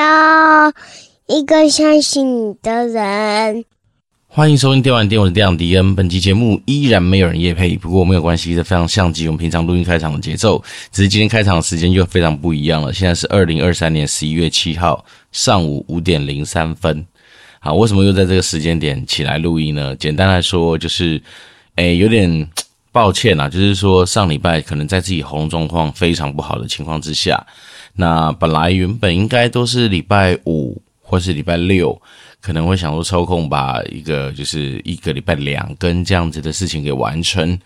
要一个相信你的人。欢迎收听电玩店，我是店长迪恩。本期节目依然没有人夜配，不过没有关系，这非常像极我们平常录音开场的节奏，只是今天开场的时间就非常不一样了。现在是二零二三年十一月七号上午五点零三分。好，为什么又在这个时间点起来录音呢？简单来说，就是，诶，有点抱歉啊，就是说上礼拜可能在自己喉咙状况非常不好的情况之下，那本来原本应该都是礼拜五或是礼拜六。可能会想说抽空把一个就是一个礼拜两更这样子的事情给完成，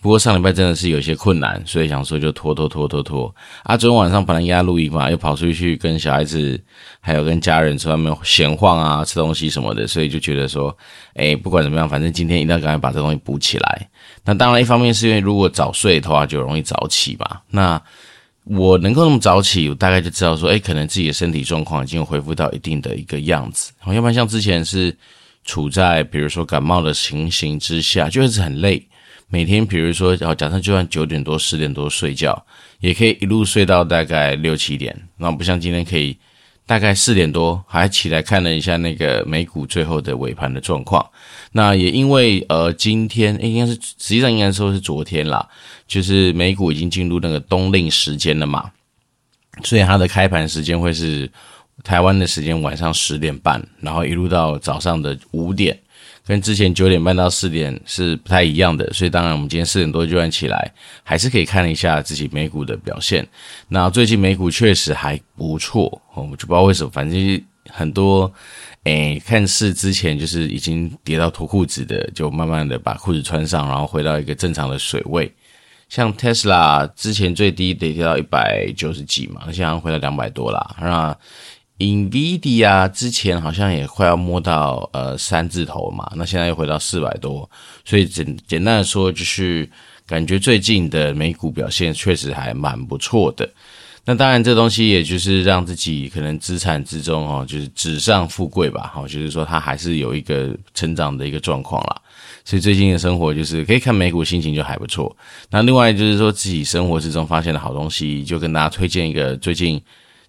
不过上礼拜真的是有些困难，所以想说就拖拖拖拖拖。啊，昨天晚上本来压录音嘛，又跑出去跟小孩子还有跟家人在外面闲晃啊，吃东西什么的，所以就觉得说，哎，不管怎么样，反正今天一定要赶快把这东西补起来。那当然，一方面是因为如果早睡的话，就容易早起嘛。那我能够那么早起，我大概就知道说，哎，可能自己的身体状况已经恢复到一定的一个样子。然后，要不然像之前是处在比如说感冒的情形之下，就是很累。每天比如说，哦，假设就算九点多、十点多睡觉，也可以一路睡到大概六七点。那不像今天可以。大概四点多还起来看了一下那个美股最后的尾盘的状况，那也因为呃今天应该是实际上应该说是昨天啦，就是美股已经进入那个冬令时间了嘛，所以它的开盘时间会是台湾的时间晚上十点半，然后一路到早上的五点。跟之前九点半到四点是不太一样的，所以当然我们今天四点多就算起来，还是可以看一下自己美股的表现。那最近美股确实还不错，我就不知道为什么，反正很多诶，看似之前就是已经跌到脱裤子的，就慢慢的把裤子穿上，然后回到一个正常的水位。像 Tesla 之前最低得跌到一百九十几嘛，现在回到两百多啦。那 NVIDIA 之前好像也快要摸到呃三字头嘛，那现在又回到四百多，所以简简单的说，就是感觉最近的美股表现确实还蛮不错的。那当然，这东西也就是让自己可能资产之中哦，就是纸上富贵吧，哈，就是说它还是有一个成长的一个状况啦。所以最近的生活就是可以看美股，心情就还不错。那另外就是说自己生活之中发现的好东西，就跟大家推荐一个最近。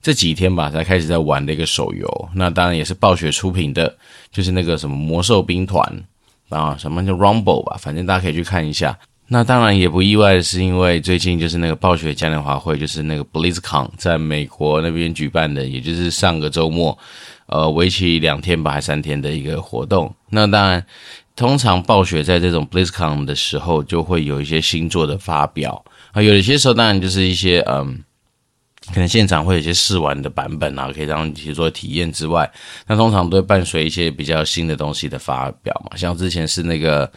这几天吧，才开始在玩的一个手游，那当然也是暴雪出品的，就是那个什么魔兽兵团啊，什么叫 Rumble 吧，反正大家可以去看一下。那当然也不意外的是，因为最近就是那个暴雪嘉年华会，就是那个 BlizzCon 在美国那边举办的，也就是上个周末，呃，为期两天吧，还三天的一个活动。那当然，通常暴雪在这种 BlizzCon 的时候，就会有一些新作的发表啊，有一些时候当然就是一些嗯。可能现场会有一些试玩的版本啊，可以让你去做体验之外，那通常都会伴随一些比较新的东西的发表嘛。像之前是那个，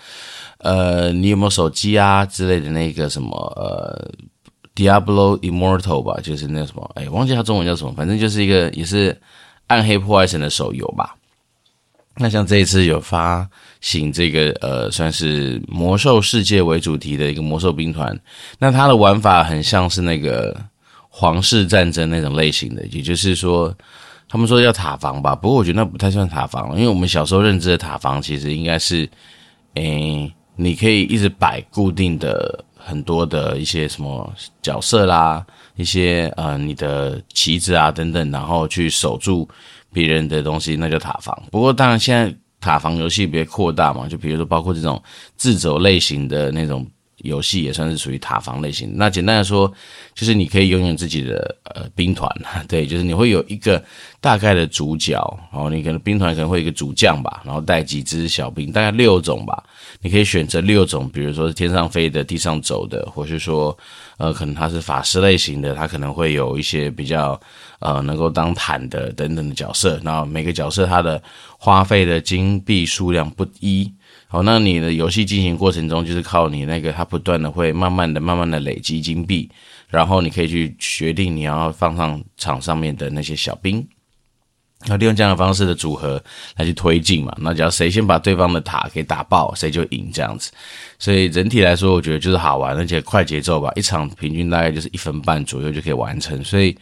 呃，你有没有手机啊之类的那个什么呃，Diablo Immortal 吧，就是那什么，哎，忘记它中文叫什么，反正就是一个也是暗黑破坏神的手游吧。那像这一次有发行这个呃，算是魔兽世界为主题的一个魔兽兵团，那它的玩法很像是那个。皇室战争那种类型的，也就是说，他们说叫塔防吧，不过我觉得那不太算塔防，因为我们小时候认知的塔防其实应该是，诶、你可以一直摆固定的很多的一些什么角色啦，一些呃你的旗子啊等等，然后去守住别人的东西，那叫塔防。不过当然现在塔防游戏别扩大嘛，就比如说包括这种自走类型的那种。游戏也算是属于塔防类型。那简单来说，就是你可以拥有自己的呃兵团，对，就是你会有一个大概的主角，然后你可能兵团可能会有一个主将吧，然后带几只小兵，大概六种吧。你可以选择六种，比如说是天上飞的、地上走的，或是说呃可能他是法师类型的，他可能会有一些比较呃能够当坦的等等的角色。然后每个角色他的花费的金币数量不一。哦，那你的游戏进行过程中，就是靠你那个，它不断的会慢慢的、慢慢的累积金币，然后你可以去决定你要放上场上面的那些小兵，要利用这样的方式的组合来去推进嘛。那只要谁先把对方的塔给打爆，谁就赢这样子。所以整体来说，我觉得就是好玩，而且快节奏吧，一场平均大概就是一分半左右就可以完成。所以。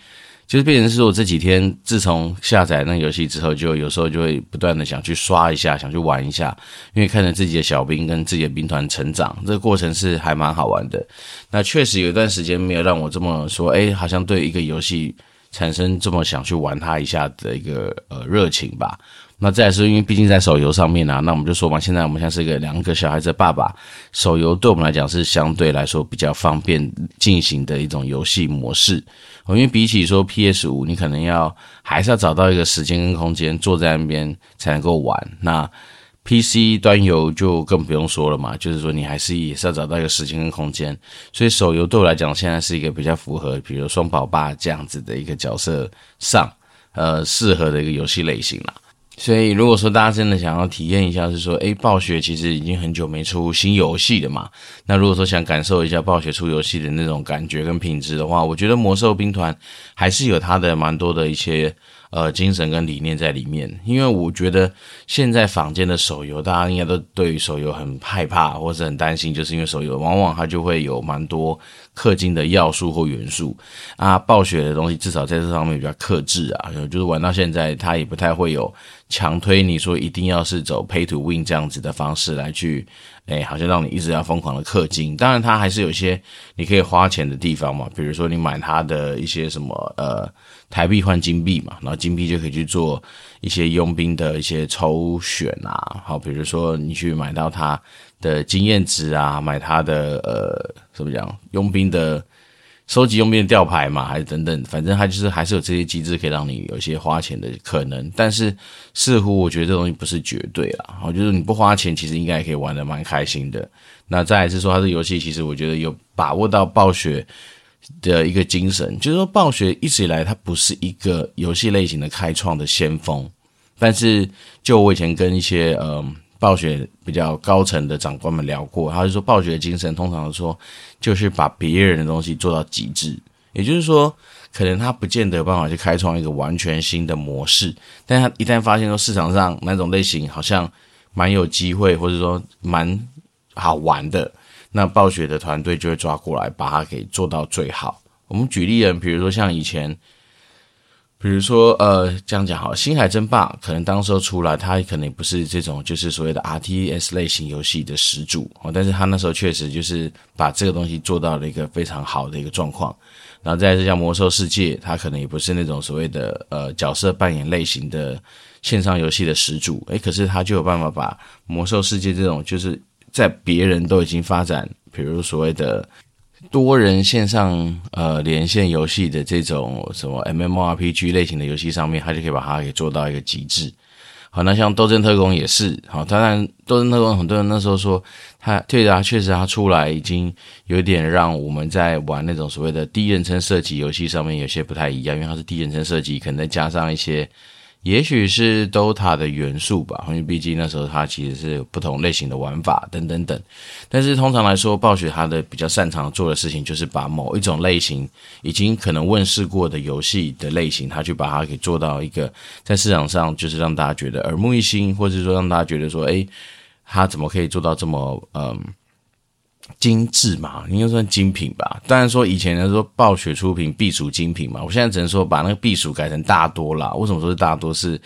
就是变成是我这几天自从下载那游戏之后，就有时候就会不断的想去刷一下，想去玩一下，因为看着自己的小兵跟自己的兵团成长，这个过程是还蛮好玩的。那确实有一段时间没有让我这么说，哎，好像对一个游戏产生这么想去玩它一下的一个呃热情吧。那再说因为毕竟在手游上面啊，那我们就说嘛，现在我们像是个两个小孩子的爸爸，手游对我们来讲是相对来说比较方便进行的一种游戏模式。因为比起说 PS 五，你可能要还是要找到一个时间跟空间坐在那边才能够玩。那 PC 端游就更不用说了嘛，就是说你还是也是要找到一个时间跟空间。所以手游对我来讲，现在是一个比较符合，比如双宝爸这样子的一个角色上，呃，适合的一个游戏类型了。所以，如果说大家真的想要体验一下，是说，诶，暴雪其实已经很久没出新游戏了嘛。那如果说想感受一下暴雪出游戏的那种感觉跟品质的话，我觉得魔兽兵团还是有它的蛮多的一些。呃，精神跟理念在里面，因为我觉得现在坊间的手游，大家应该都对于手游很害怕或者很担心，就是因为手游往往它就会有蛮多氪金的要素或元素啊。暴雪的东西至少在这上面比较克制啊，就是玩到现在，它也不太会有强推你说一定要是走 pay to win 这样子的方式来去，哎，好像让你一直要疯狂的氪金。当然，它还是有一些你可以花钱的地方嘛，比如说你买它的一些什么呃。台币换金币嘛，然后金币就可以去做一些佣兵的一些抽选啊，好，比如说你去买到他的经验值啊，买他的呃，怎么讲，佣兵的收集用兵的吊牌嘛，还是等等，反正它就是还是有这些机制可以让你有一些花钱的可能，但是似乎我觉得这东西不是绝对啦，就是你不花钱，其实应该也可以玩得蛮开心的。那再来是说，它这游戏其实我觉得有把握到暴雪。的一个精神，就是说，暴雪一直以来它不是一个游戏类型的开创的先锋，但是就我以前跟一些呃暴雪比较高层的长官们聊过，他就说，暴雪的精神通常说就是把别人的东西做到极致，也就是说，可能他不见得有办法去开创一个完全新的模式，但他一旦发现说市场上哪种类型好像蛮有机会，或者说蛮好玩的。那暴雪的团队就会抓过来，把它给做到最好。我们举例人，比如说像以前，比如说呃，这样讲好，《星海争霸》可能当时候出来，它可能也不是这种就是所谓的 RTS 类型游戏的始祖哦，但是它那时候确实就是把这个东西做到了一个非常好的一个状况。然后再来是像《魔兽世界》，它可能也不是那种所谓的呃角色扮演类型的线上游戏的始祖，诶，可是它就有办法把《魔兽世界》这种就是。在别人都已经发展，比如所谓的多人线上呃连线游戏的这种什么 MMORPG 类型的游戏上面，它就可以把它给做到一个极致。好，那像《斗争特工》也是，好，当然《斗争特工》很多人那时候说它对啊，确实它出来已经有点让我们在玩那种所谓的第一人称射击游戏上面有些不太一样，因为它是第一人称射击，可能再加上一些。也许是 Dota 的元素吧，因为毕竟那时候它其实是不同类型的玩法等等等。但是通常来说，暴雪它的比较擅长做的事情，就是把某一种类型已经可能问世过的游戏的类型，它去把它给做到一个在市场上就是让大家觉得耳目一新，或者说让大家觉得说，诶，它怎么可以做到这么嗯。精致嘛，应该算精品吧。当然说以前的说暴雪出品必属精品嘛，我现在只能说把那个必属改成大多啦。为什么说是大多？是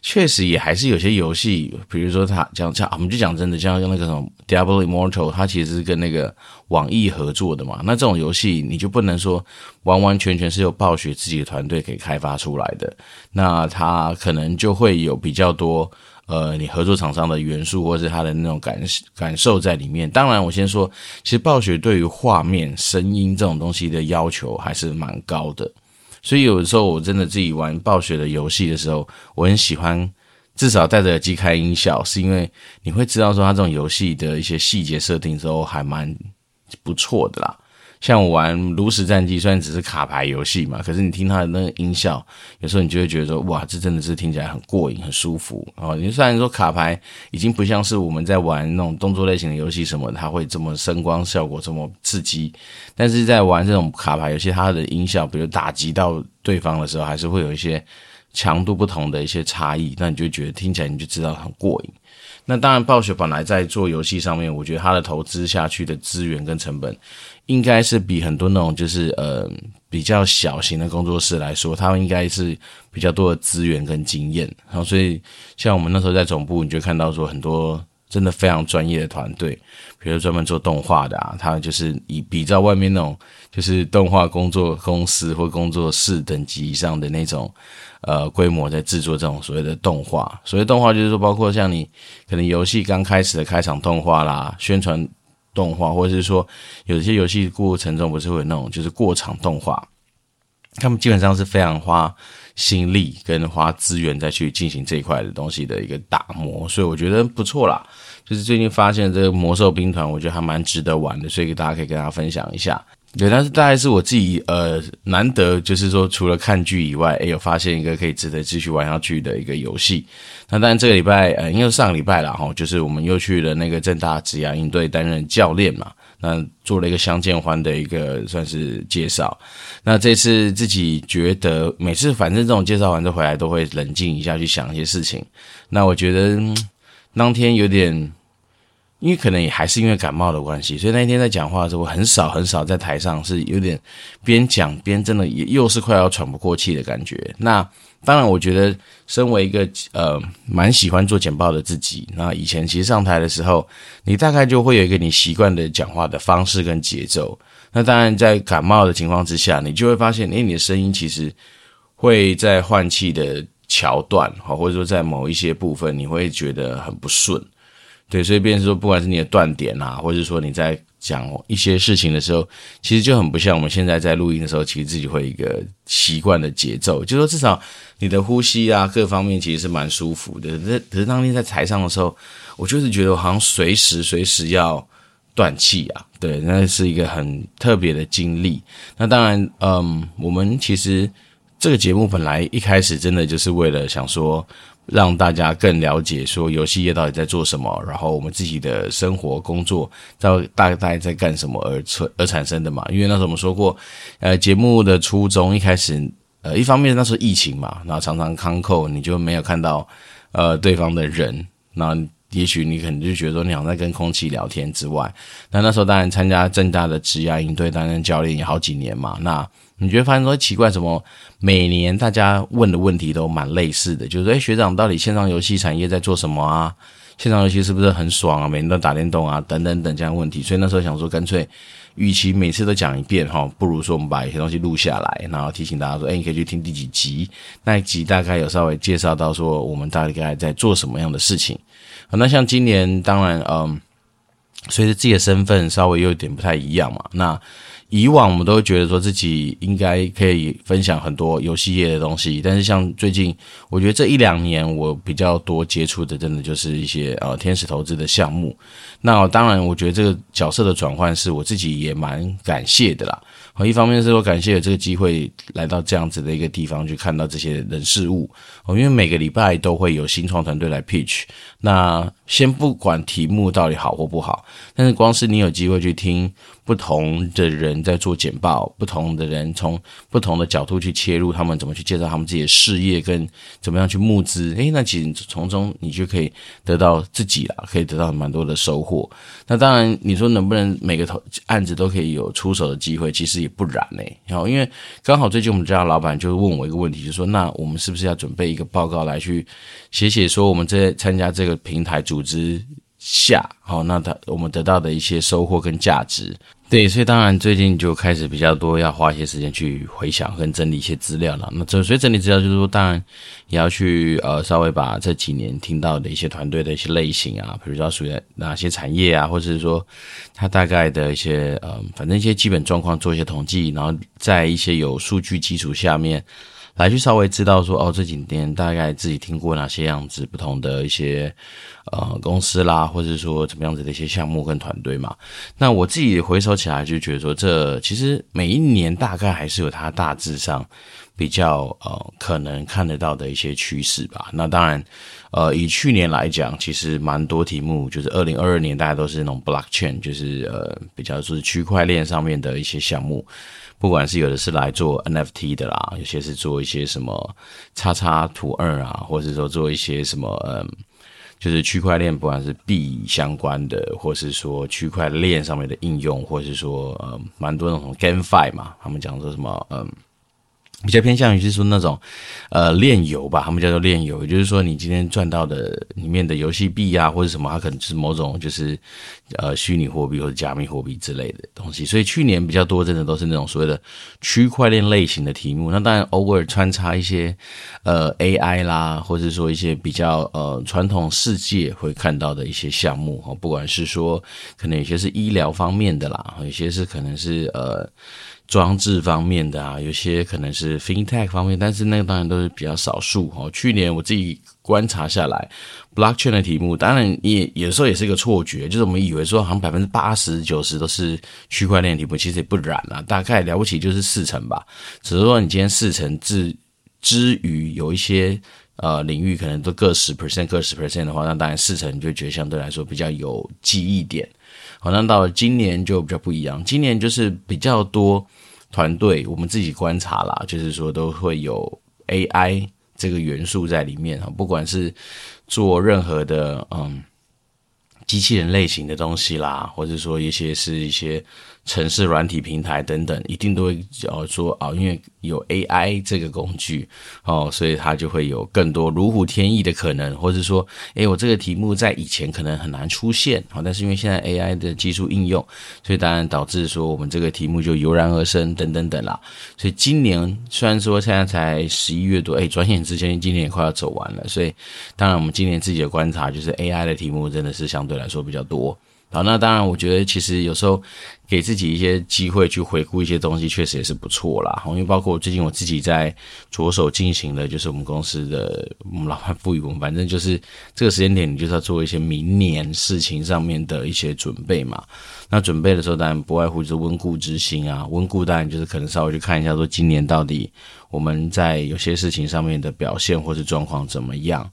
确实也还是有些游戏，比如说它讲像我们就讲真的，像那个什么 Diablo Immortal，它其实是跟那个网易合作的嘛。那这种游戏你就不能说完完全全是由暴雪自己的团队给开发出来的，那它可能就会有比较多。呃，你合作厂商的元素，或者是他的那种感感受在里面。当然，我先说，其实暴雪对于画面、声音这种东西的要求还是蛮高的。所以有的时候，我真的自己玩暴雪的游戏的时候，我很喜欢至少戴着耳机开音效，是因为你会知道说，它这种游戏的一些细节设定之后还蛮不错的啦。像我玩《炉石战记》，虽然只是卡牌游戏嘛，可是你听它的那个音效，有时候你就会觉得说，哇，这真的是听起来很过瘾、很舒服哦。你虽然说卡牌已经不像是我们在玩那种动作类型的游戏什么，它会这么声光效果这么刺激，但是在玩这种卡牌游戏，它的音效，比如打击到对方的时候，还是会有一些强度不同的一些差异，那你就觉得听起来你就知道很过瘾。那当然，暴雪本来在做游戏上面，我觉得它的投资下去的资源跟成本。应该是比很多那种就是呃比较小型的工作室来说，他们应该是比较多的资源跟经验。然后所以像我们那时候在总部，你就看到说很多真的非常专业的团队，比如专门做动画的啊，他就是以比照外面那种就是动画工作公司或工作室等级以上的那种呃规模在制作这种所谓的动画。所谓动画就是说，包括像你可能游戏刚开始的开场动画啦、宣传动画，或者是说有些游戏过程中不是会有那种就是过场动画，他们基本上是非常花。心力跟花资源再去进行这一块的东西的一个打磨，所以我觉得不错啦。就是最近发现这个魔兽兵团，我觉得还蛮值得玩的，所以大家可以跟大家分享一下。对，但是大概是我自己呃难得，就是说除了看剧以外，诶有发现一个可以值得继续玩下去的一个游戏。那当然这个礼拜呃，因为上个礼拜啦齁，就是我们又去了那个正大职涯营队担任教练嘛。那做了一个相见欢的一个算是介绍。那这次自己觉得，每次反正这种介绍完之后回来，都会冷静一下去想一些事情。那我觉得当天有点，因为可能也还是因为感冒的关系，所以那一天在讲话的时候，我很少很少在台上是有点边讲边真的也又是快要喘不过气的感觉。那。当然，我觉得身为一个呃蛮喜欢做简报的自己，那以前其实上台的时候，你大概就会有一个你习惯的讲话的方式跟节奏。那当然，在感冒的情况之下，你就会发现，诶，你的声音其实会在换气的桥段，哈，或者说在某一些部分，你会觉得很不顺。对，所以变成说，不管是你的断点啊，或者是说你在讲一些事情的时候，其实就很不像我们现在在录音的时候，其实自己会一个习惯的节奏，就说至少你的呼吸啊，各方面其实是蛮舒服的。可是，可是当天在台上的时候，我就是觉得我好像随时随时要断气啊。对，那是一个很特别的经历。那当然，嗯，我们其实这个节目本来一开始真的就是为了想说。让大家更了解说游戏业到底在做什么，然后我们自己的生活工作到大概在干什么而产而产生的嘛。因为那时候我们说过，呃，节目的初衷一开始，呃，一方面那时候疫情嘛，然后常常康扣，你就没有看到呃对方的人，那也许你可能就觉得说你好在跟空气聊天之外，那那时候当然参加正大的职涯营队担任教练也好几年嘛，那。你觉得发现说奇怪，什么每年大家问的问题都蛮类似的，就是说，哎，学长到底线上游戏产业在做什么啊？线上游戏是不是很爽啊？每天都打电动啊，等等等这样问题。所以那时候想说，干脆，与其每次都讲一遍哈，不如说我们把一些东西录下来，然后提醒大家说，哎，你可以去听第几集，那一集大概有稍微介绍到说我们大概在做什么样的事情。那像今年，当然，嗯，随着自己的身份稍微有点不太一样嘛，那。以往我们都会觉得说自己应该可以分享很多游戏业的东西，但是像最近，我觉得这一两年我比较多接触的，真的就是一些呃天使投资的项目。那当然，我觉得这个角色的转换是我自己也蛮感谢的啦。一方面是我感谢有这个机会来到这样子的一个地方去看到这些人事物哦，因为每个礼拜都会有新创团队来 pitch。那先不管题目到底好或不好，但是光是你有机会去听不同的人在做简报，不同的人从不同的角度去切入，他们怎么去介绍他们自己的事业跟怎么样去募资，诶，那其实从中你就可以得到自己啦，可以得到蛮多的收获。那当然，你说能不能每个投案子都可以有出手的机会，其实也。不然呢？然后因为刚好最近我们家老板就问我一个问题，就说：“那我们是不是要准备一个报告来去写写，说我们这参加这个平台组织下，好，那他我们得到的一些收获跟价值。”对，所以当然最近就开始比较多要花一些时间去回想跟整理一些资料了。那整所以整理资料就是说，当然也要去呃稍微把这几年听到的一些团队的一些类型啊，比如说属于哪些产业啊，或者是说它大概的一些呃，反正一些基本状况做一些统计，然后在一些有数据基础下面。来去稍微知道说哦，这几年大概自己听过哪些样子不同的一些呃公司啦，或者说怎么样子的一些项目跟团队嘛。那我自己回首起来就觉得说，这其实每一年大概还是有它大致上比较呃可能看得到的一些趋势吧。那当然，呃，以去年来讲，其实蛮多题目就是二零二二年大家都是那种 blockchain，就是呃比较是区块链上面的一些项目。不管是有的是来做 NFT 的啦，有些是做一些什么叉叉图二啊，或者说做一些什么嗯，就是区块链，不管是币相关的，或是说区块链上面的应用，或是说嗯，蛮多那种 GameFi 嘛，他们讲说什么嗯，比较偏向于是说那种，呃，炼油吧，他们叫做炼油，也就是说，你今天赚到的里面的游戏币啊，或者什么，它可能是某种就是，呃，虚拟货币或者加密货币之类的东西。所以去年比较多，真的都是那种所谓的区块链类型的题目。那当然偶尔穿插一些，呃，AI 啦，或者说一些比较呃传统世界会看到的一些项目哈，不管是说可能有些是医疗方面的啦，有些是可能是呃。装置方面的啊，有些可能是 FinTech 方面，但是那个当然都是比较少数哦。去年我自己观察下来，Blockchain 的题目，当然也有时候也是一个错觉，就是我们以为说好像百分之八十九十都是区块链题目，其实也不然啦，大概了不起就是四成吧。只是说你今天四成之之余，有一些呃领域可能都各十 percent 各十 percent 的话，那当然四成你就觉得相对来说比较有记忆点。好，像到了今年就比较不一样，今年就是比较多。团队，我们自己观察啦，就是说都会有 AI 这个元素在里面啊，不管是做任何的嗯机器人类型的东西啦，或者说一些是一些。城市软体平台等等，一定都会哦说啊，因为有 AI 这个工具哦，所以它就会有更多如虎添翼的可能，或者说，诶，我这个题目在以前可能很难出现，好，但是因为现在 AI 的技术应用，所以当然导致说我们这个题目就油然而生，等等等啦。所以今年虽然说现在才十一月多，诶，转眼之间今年也快要走完了，所以当然我们今年自己的观察就是 AI 的题目真的是相对来说比较多。好，那当然，我觉得其实有时候给自己一些机会去回顾一些东西，确实也是不错啦。因为包括最近我自己在着手进行的，就是我们公司的我们老板赋予我们，反正就是这个时间点，你就是要做一些明年事情上面的一些准备嘛。那准备的时候，当然不外乎就是温故知新啊。温故当然就是可能稍微去看一下，说今年到底我们在有些事情上面的表现或是状况怎么样。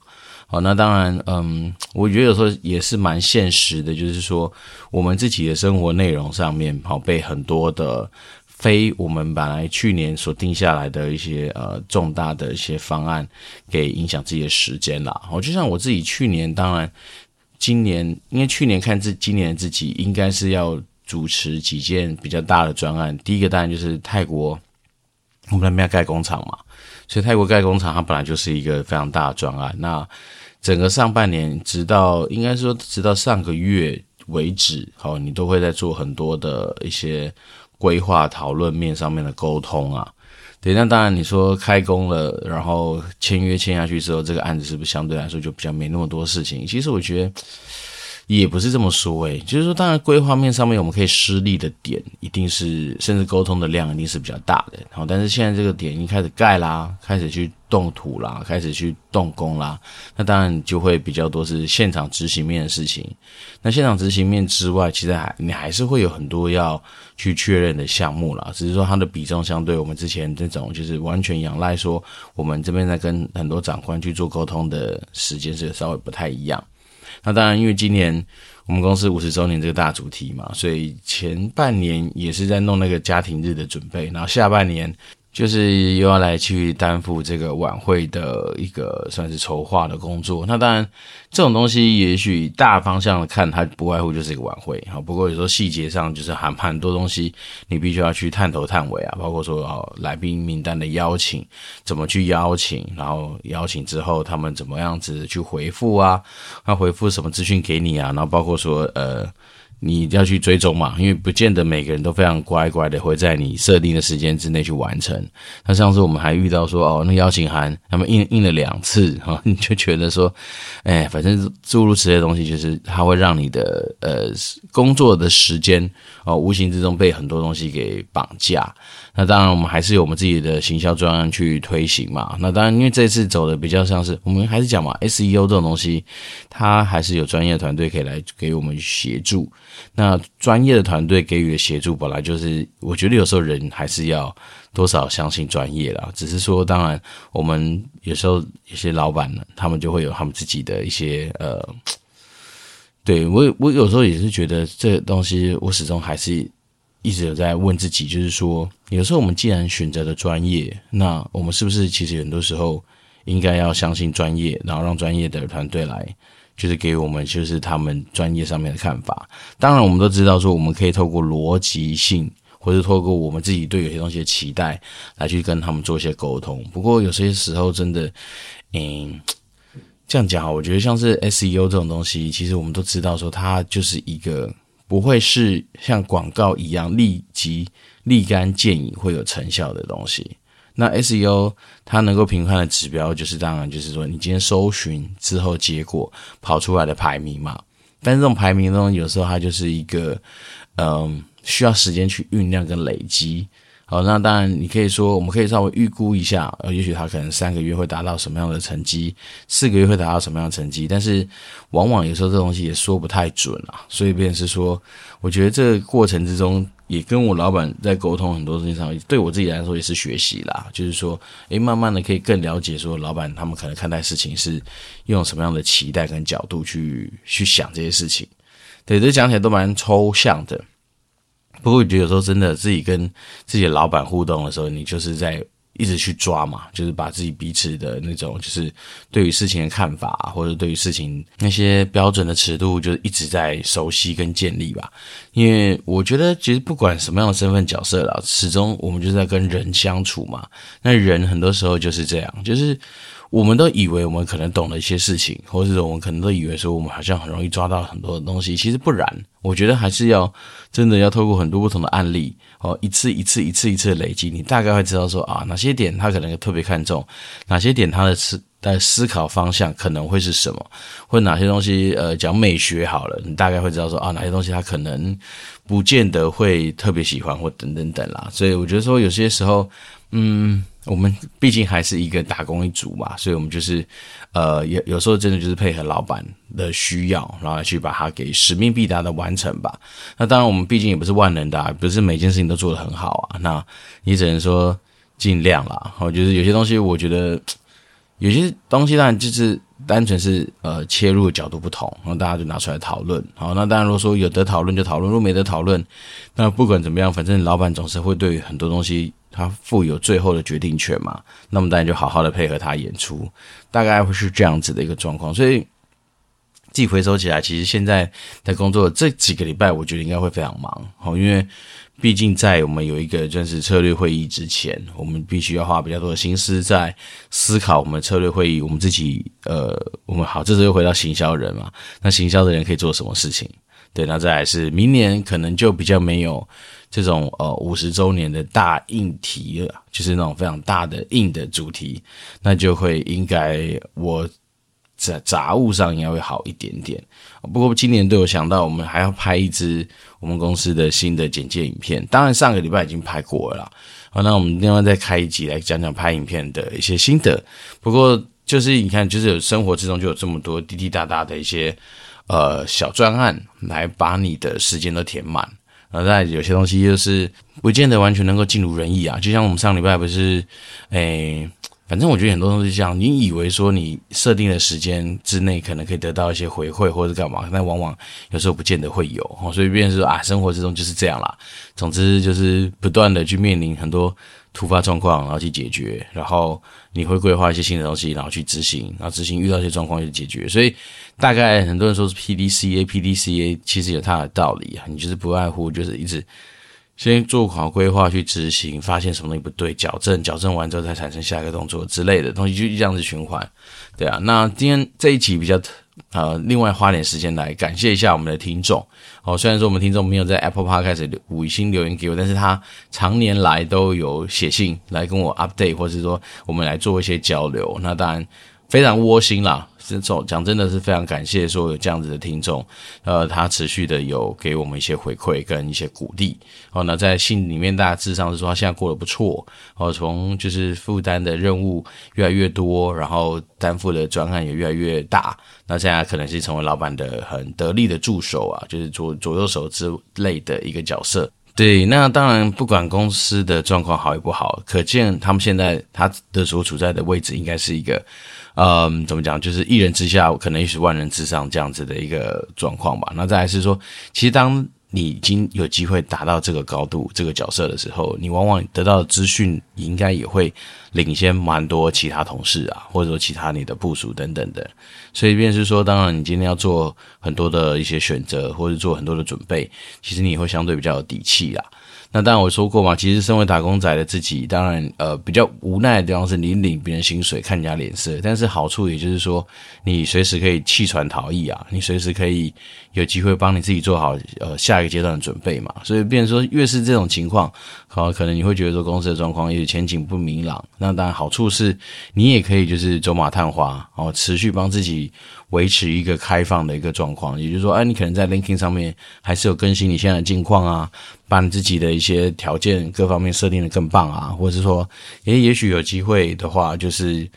好，那当然，嗯，我觉得有时候也是蛮现实的，就是说我们自己的生活内容上面，好被很多的非我们本来去年所定下来的一些呃重大的一些方案给影响自己的时间啦。好，就像我自己去年，当然今年因为去年看自今年自己应该是要主持几件比较大的专案，第一个当然就是泰国我们那边要盖工厂嘛。所以泰国盖工厂，它本来就是一个非常大的专案。那整个上半年，直到应该说直到上个月为止，好，你都会在做很多的一些规划讨论面上面的沟通啊。对，那当然你说开工了，然后签约签下去之后，这个案子是不是相对来说就比较没那么多事情？其实我觉得。也不是这么说诶，就是说，当然规划面上面我们可以施力的点，一定是甚至沟通的量一定是比较大的。好，但是现在这个点已经开始盖啦，开始去动土啦，开始去动工啦，那当然就会比较多是现场执行面的事情。那现场执行面之外，其实还你还是会有很多要去确认的项目啦，只是说它的比重相对我们之前这种就是完全仰赖说我们这边在跟很多长官去做沟通的时间是稍微不太一样。那当然，因为今年我们公司五十周年这个大主题嘛，所以前半年也是在弄那个家庭日的准备，然后下半年。就是又要来去担负这个晚会的一个算是筹划的工作。那当然，这种东西也许大方向的看，它不外乎就是一个晚会。啊，不过有时候细节上就是还很多东西，你必须要去探头探尾啊。包括说哦，来宾名单的邀请，怎么去邀请，然后邀请之后他们怎么样子去回复啊？那回复什么资讯给你啊？然后包括说呃。你要去追踪嘛，因为不见得每个人都非常乖乖的会在你设定的时间之内去完成。那上次我们还遇到说，哦，那邀请函他们印印了两次，哈，你就觉得说，哎，反正诸如此类的东西，就是它会让你的呃工作的时间哦，无形之中被很多东西给绑架。那当然，我们还是有我们自己的行销专案去推行嘛。那当然，因为这次走的比较像是，我们还是讲嘛，SEO 这种东西，它还是有专业团队可以来给我们协助。那专业的团队给予的协助，本来就是，我觉得有时候人还是要多少相信专业啦。只是说，当然，我们有时候有些老板呢，他们就会有他们自己的一些呃，对，我我有时候也是觉得这个东西，我始终还是。一直有在问自己，就是说，有时候我们既然选择了专业，那我们是不是其实很多时候应该要相信专业，然后让专业的团队来，就是给我们就是他们专业上面的看法。当然，我们都知道说，我们可以透过逻辑性。或者透过我们自己对有些东西的期待来去跟他们做一些沟通。不过有些时候真的，嗯，这样讲，我觉得像是 SEO 这种东西，其实我们都知道说它就是一个不会是像广告一样立即立竿见影会有成效的东西。那 SEO 它能够评判的指标，就是当然就是说你今天搜寻之后结果跑出来的排名嘛。但是这种排名中，有时候它就是一个，嗯，需要时间去酝酿跟累积。好，那当然你可以说，我们可以稍微预估一下，呃，也许他可能三个月会达到什么样的成绩，四个月会达到什么样的成绩。但是往往有时候这东西也说不太准啊。所以便是说，我觉得这过程之中。也跟我老板在沟通很多事情上，对我自己来说也是学习啦。就是说，诶，慢慢的可以更了解说，老板他们可能看待事情是用什么样的期待跟角度去去想这些事情。对，这讲起来都蛮抽象的。不过我觉得有时候真的自己跟 自己的老板互动的时候，你就是在。一直去抓嘛，就是把自己彼此的那种，就是对于事情的看法，或者对于事情那些标准的尺度，就是一直在熟悉跟建立吧。因为我觉得，其实不管什么样的身份角色啦，始终我们就是在跟人相处嘛。那人很多时候就是这样，就是。我们都以为我们可能懂了一些事情，或者我们可能都以为说我们好像很容易抓到很多的东西，其实不然。我觉得还是要真的要透过很多不同的案例，哦，一次一次一次一次的累积，你大概会知道说啊，哪些点他可能特别看重，哪些点他的思的思考方向可能会是什么，或者哪些东西呃讲美学好了，你大概会知道说啊，哪些东西他可能不见得会特别喜欢或等等等啦。所以我觉得说有些时候，嗯。我们毕竟还是一个打工一族嘛，所以我们就是，呃，有有时候真的就是配合老板的需要，然后去把它给使命必达的完成吧。那当然，我们毕竟也不是万能的啊，不是每件事情都做得很好啊。那你只能说尽量啦。我觉得有些东西，我觉得有些东西当然就是单纯是呃切入的角度不同，然后大家就拿出来讨论。好，那当然如果说有得讨论就讨论，如果没得讨论，那不管怎么样，反正老板总是会对很多东西。他负有最后的决定权嘛，那么当然就好好的配合他演出，大概会是这样子的一个状况。所以自己回收起来，其实现在在工作这几个礼拜，我觉得应该会非常忙，哦，因为毕竟在我们有一个正式策略会议之前，我们必须要花比较多的心思在思考我们策略会议，我们自己呃，我们好，这时候又回到行销人嘛，那行销的人可以做什么事情？对，那再来是明年可能就比较没有。这种呃五十周年的大硬题了，就是那种非常大的硬的主题，那就会应该我在杂物上应该会好一点点。不过今年都有想到，我们还要拍一支我们公司的新的简介影片，当然上个礼拜已经拍过了。好，那我们另外再开一集来讲讲拍影片的一些心得。不过就是你看，就是有生活之中就有这么多滴滴答答的一些呃小专案，来把你的时间都填满。呃，在有些东西就是不见得完全能够尽如人意啊，就像我们上礼拜不是，诶，反正我觉得很多东西这样，你以为说你设定的时间之内可能可以得到一些回馈或者干嘛，但往往有时候不见得会有，所以便是说啊，生活之中就是这样啦。总之就是不断的去面临很多。突发状况，然后去解决，然后你会规划一些新的东西，然后去执行，然后执行遇到一些状况去解决。所以大概很多人说是 PDCA，PDCA 其实有它的道理啊。你就是不外乎就是一直先做好规划去执行，发现什么东西不对，矫正，矫正完之后再产生下一个动作之类的东西，就这样子循环。对啊，那今天这一集比较。呃，另外花点时间来感谢一下我们的听众。哦，虽然说我们听众没有在 Apple Podcast 五星留言给我，但是他常年来都有写信来跟我 update，或是说我们来做一些交流。那当然非常窝心啦。这种讲真的是非常感谢，说有这样子的听众，呃，他持续的有给我们一些回馈跟一些鼓励。哦，那在信里面大致上是说他现在过得不错，哦，从就是负担的任务越来越多，然后担负的专案也越来越大，那现在可能是成为老板的很得力的助手啊，就是左左右手之类的一个角色。对，那当然不管公司的状况好与不好，可见他们现在他的所处在的位置应该是一个。嗯，怎么讲？就是一人之下，可能也是万人之上这样子的一个状况吧。那再来是说，其实当你已经有机会达到这个高度、这个角色的时候，你往往得到的资讯应该也会领先蛮多其他同事啊，或者说其他你的部署等等的。所以便是说，当然你今天要做很多的一些选择，或者做很多的准备，其实你也会相对比较有底气啦。那当然我说过嘛，其实身为打工仔的自己，当然呃比较无奈的地方是你领别人薪水看人家脸色，但是好处也就是说，你随时可以弃船逃逸啊，你随时可以有机会帮你自己做好呃下一个阶段的准备嘛。所以变成说越是这种情况，好可能你会觉得说公司的状况也前景不明朗。那当然好处是你也可以就是走马探花，然后持续帮自己维持一个开放的一个状况，也就是说，哎，你可能在 Linking 上面还是有更新你现在的近况啊。把你自己的一些条件各方面设定的更棒啊，或者是说，也，也许有机会的话，就是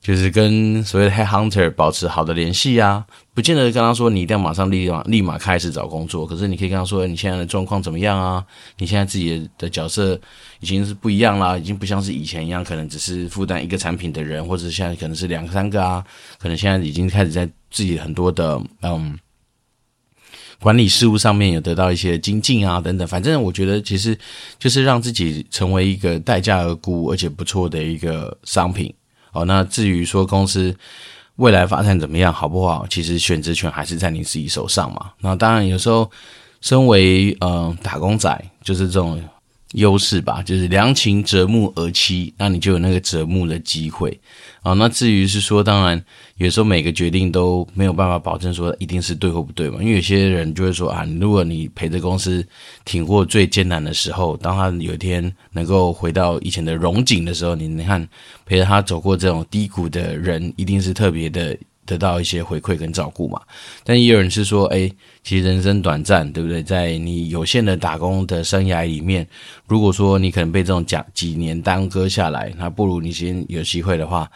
就是跟所谓的 head hunter 保持好的联系啊，不见得跟他说你一定要马上立马立马开始找工作，可是你可以跟他说，你现在的状况怎么样啊？你现在自己的角色已经是不一样啦，已经不像是以前一样，可能只是负担一个产品的人，或者现在可能是两三个啊，可能现在已经开始在自己很多的嗯。管理事务上面有得到一些精进啊，等等，反正我觉得其实就是让自己成为一个待价而沽而且不错的一个商品哦。那至于说公司未来发展怎么样，好不好，其实选择权还是在你自己手上嘛。那当然有时候身为呃打工仔，就是这种。优势吧，就是良禽择木而栖，那你就有那个择木的机会啊。那至于是说，当然有时候每个决定都没有办法保证说一定是对或不对嘛。因为有些人就会说啊，如果你陪着公司挺过最艰难的时候，当他有一天能够回到以前的荣景的时候，你你看陪着他走过这种低谷的人，一定是特别的。得到一些回馈跟照顾嘛，但也有人是说，哎，其实人生短暂，对不对？在你有限的打工的生涯里面，如果说你可能被这种奖几年耽搁下来，那不如你先有机会的话，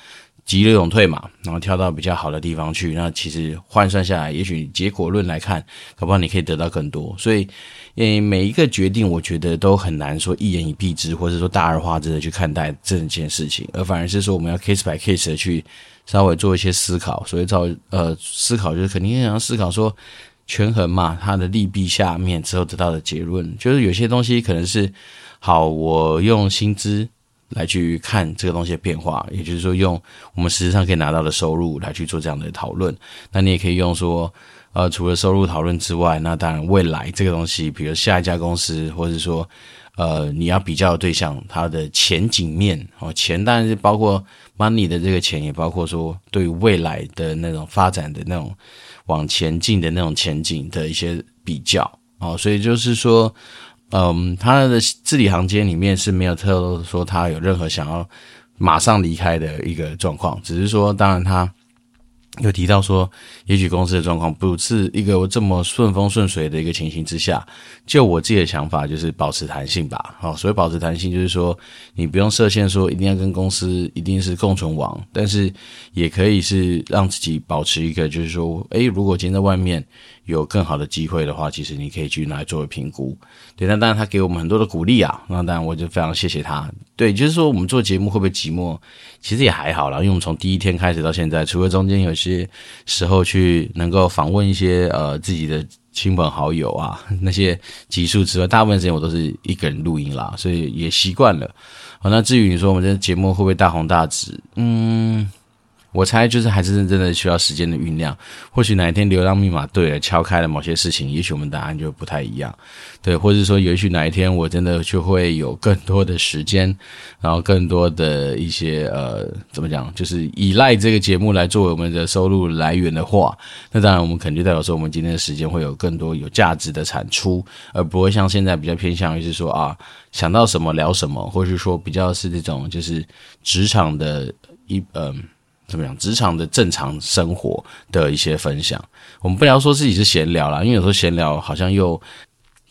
急流勇退嘛，然后跳到比较好的地方去。那其实换算下来，也许结果论来看，搞不好你可以得到更多。所以，诶，每一个决定，我觉得都很难说一言以蔽之，或者说大而化之的去看待这件事情，而反而是说我们要 case by case 的去。稍微做一些思考，所以找呃思考就是肯定要思考说权衡嘛，它的利弊下面之后得到的结论，就是有些东西可能是好，我用薪资来去看这个东西的变化，也就是说用我们实际上可以拿到的收入来去做这样的讨论。那你也可以用说，呃，除了收入讨论之外，那当然未来这个东西，比如下一家公司，或者说。呃，你要比较的对象，它的前景面哦，钱当然是包括 money 的这个钱，也包括说对未来的那种发展的那种往前进的那种前景的一些比较哦，所以就是说，嗯，他的字里行间里面是没有透露说他有任何想要马上离开的一个状况，只是说，当然他。有提到说，也许公司的状况不是一个这么顺风顺水的一个情形之下，就我自己的想法就是保持弹性吧。好，所谓保持弹性，就是说你不用设限，说一定要跟公司一定是共存亡，但是也可以是让自己保持一个，就是说，诶，如果今天在外面。有更好的机会的话，其实你可以去拿来作为评估。对，那当然他给我们很多的鼓励啊，那当然我就非常谢谢他。对，就是说我们做节目会不会寂寞？其实也还好啦，因为我们从第一天开始到现在，除了中间有些时候去能够访问一些呃自己的亲朋好友啊 那些集数之外，大部分时间我都是一个人录音啦，所以也习惯了。好，那至于你说我们这节目会不会大红大紫？嗯。我猜就是还是认真的需要时间的酝酿，或许哪一天流量密码对了，敲开了某些事情，也许我们答案就不太一样，对，或者说也许哪一天我真的就会有更多的时间，然后更多的一些呃，怎么讲，就是依赖这个节目来作为我们的收入来源的话，那当然我们肯定代表说我们今天的时间会有更多有价值的产出，而不会像现在比较偏向于是说啊，想到什么聊什么，或是说比较是这种就是职场的一嗯。怎么样？职场的正常生活的一些分享，我们不聊说自己是闲聊啦，因为有时候闲聊好像又。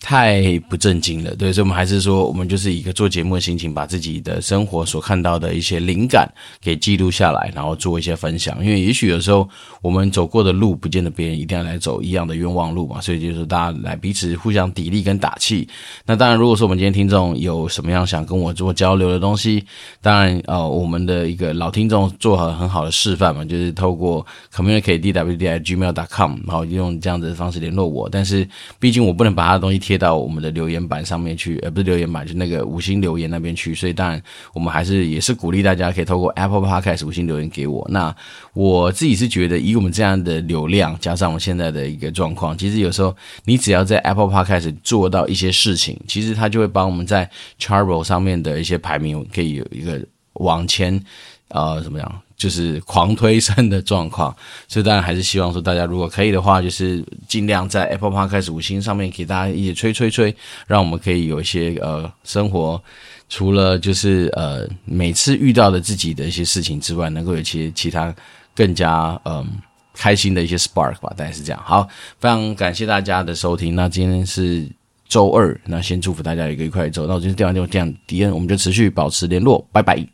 太不正经了，对，所以我们还是说，我们就是一个做节目的心情，把自己的生活所看到的一些灵感给记录下来，然后做一些分享。因为也许有时候我们走过的路，不见得别人一定要来走一样的冤枉路嘛，所以就是大家来彼此互相砥砺跟打气。那当然，如果说我们今天听众有什么样想跟我做交流的东西，当然呃，我们的一个老听众做了很好的示范嘛，就是透过 communicate dwdi gmail.com，然后用这样子的方式联络我。但是毕竟我不能把他的东西贴到我们的留言板上面去，呃，不是留言板，就那个五星留言那边去。所以当然，我们还是也是鼓励大家可以透过 Apple Podcast 五星留言给我。那我自己是觉得，以我们这样的流量，加上我们现在的一个状况，其实有时候你只要在 Apple Podcast 做到一些事情，其实它就会帮我们在 Chartable 上面的一些排名可以有一个往前，呃，怎么样？就是狂推升的状况，所以当然还是希望说大家如果可以的话，就是尽量在 Apple Podcast 五星上面给大家一些吹吹吹，让我们可以有一些呃生活，除了就是呃每次遇到的自己的一些事情之外，能够有一些其他更加嗯、开心的一些 spark 吧，大概是这样。好，非常感谢大家的收听。那今天是周二，那先祝福大家一个愉快的周。那我今天电话就这样，迪恩，我们就持续保持联络，拜拜。